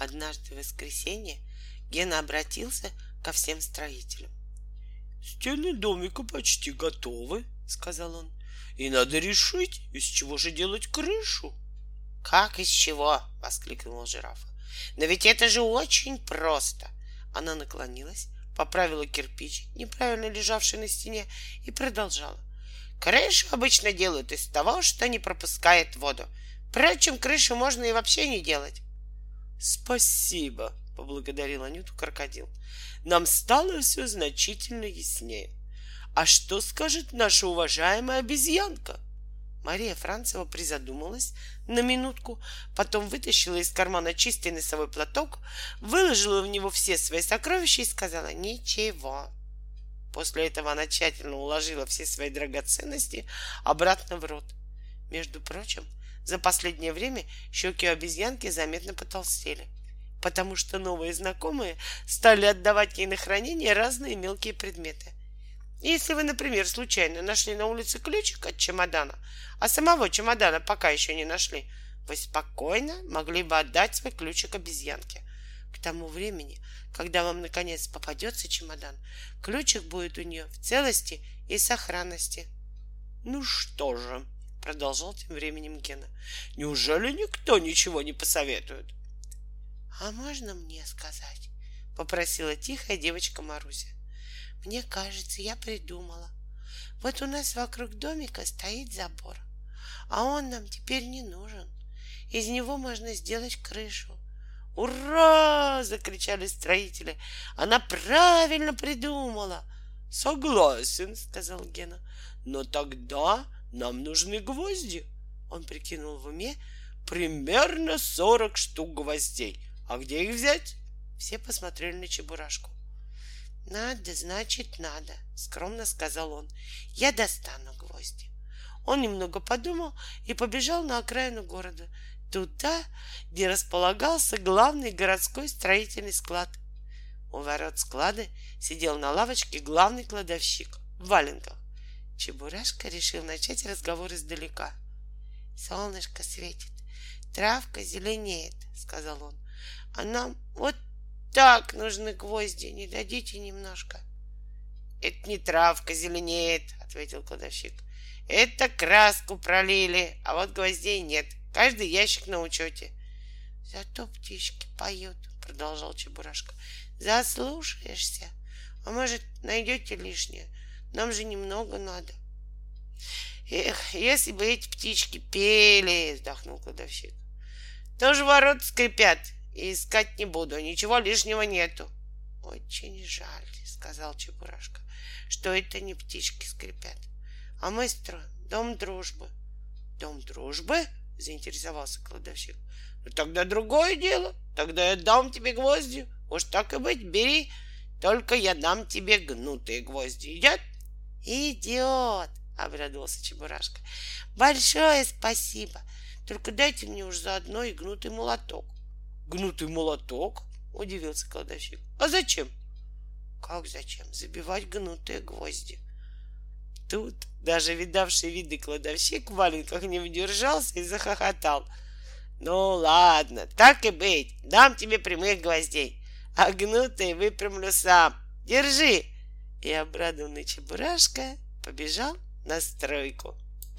Однажды в воскресенье Гена обратился ко всем строителям. «Стены домика почти готовы», — сказал он. «И надо решить, из чего же делать крышу». «Как из чего?» — воскликнула жирафа. «Но ведь это же очень просто!» Она наклонилась, поправила кирпич, неправильно лежавший на стене, и продолжала. Крышу обычно делают из того, что не пропускает воду. Впрочем, крышу можно и вообще не делать. Спасибо, поблагодарил Анюту крокодил. Нам стало все значительно яснее. А что скажет наша уважаемая обезьянка? Мария Францева призадумалась на минутку, потом вытащила из кармана чистый носовой платок, выложила в него все свои сокровища и сказала «Ничего». После этого она тщательно уложила все свои драгоценности обратно в рот. Между прочим, за последнее время щеки обезьянки заметно потолстели, потому что новые знакомые стали отдавать ей на хранение разные мелкие предметы. Если вы, например, случайно нашли на улице ключик от чемодана, а самого чемодана пока еще не нашли, вы спокойно могли бы отдать свой ключик обезьянке. К тому времени, когда вам наконец попадется чемодан, ключик будет у нее в целости и сохранности. Ну что же, продолжал тем временем Гена, неужели никто ничего не посоветует? А можно мне сказать? Попросила тихая девочка Маруся. Мне кажется, я придумала. Вот у нас вокруг домика стоит забор, а он нам теперь не нужен. Из него можно сделать крышу. «Ура!» — закричали строители. «Она правильно придумала!» «Согласен», — сказал Гена. «Но тогда нам нужны гвозди». Он прикинул в уме примерно сорок штук гвоздей. А где их взять? Все посмотрели на Чебурашку. «Надо, значит, надо», — скромно сказал он. «Я достану гвозди». Он немного подумал и побежал на окраину города, туда, где располагался главный городской строительный склад. У ворот склада сидел на лавочке главный кладовщик в валенках. Чебурашка решил начать разговор издалека. «Солнышко светит, травка зеленеет», — сказал он. «А нам вот так нужны гвозди, не дадите немножко?» «Это не травка зеленеет», — ответил кладовщик. «Это краску пролили, а вот гвоздей нет. Каждый ящик на учете. Зато птички поют, продолжал Чебурашка. Заслушаешься. А может, найдете лишнее? Нам же немного надо. Эх, если бы эти птички пели, вздохнул кладовщик. Тоже ворот скрипят, и искать не буду, ничего лишнего нету. Очень жаль, сказал Чебурашка, что это не птички скрипят, а мы строим дом дружбы. Дом дружбы? заинтересовался кладовщик. Ну, тогда другое дело. Тогда я дам тебе гвозди. Уж так и быть, бери. Только я дам тебе гнутые гвозди. Идет? Идет, обрадовался Чебурашка. Большое спасибо. Только дайте мне уж заодно и гнутый молоток. Гнутый молоток? Удивился кладовщик. А зачем? Как зачем? Забивать гнутые гвозди. Тут даже видавший виды кладовщик в валенках не удержался и захохотал. Ну ладно, так и быть, дам тебе прямых гвоздей, а гнутые выпрямлю сам. Держи. И обрадованный Чебурашка побежал на стройку.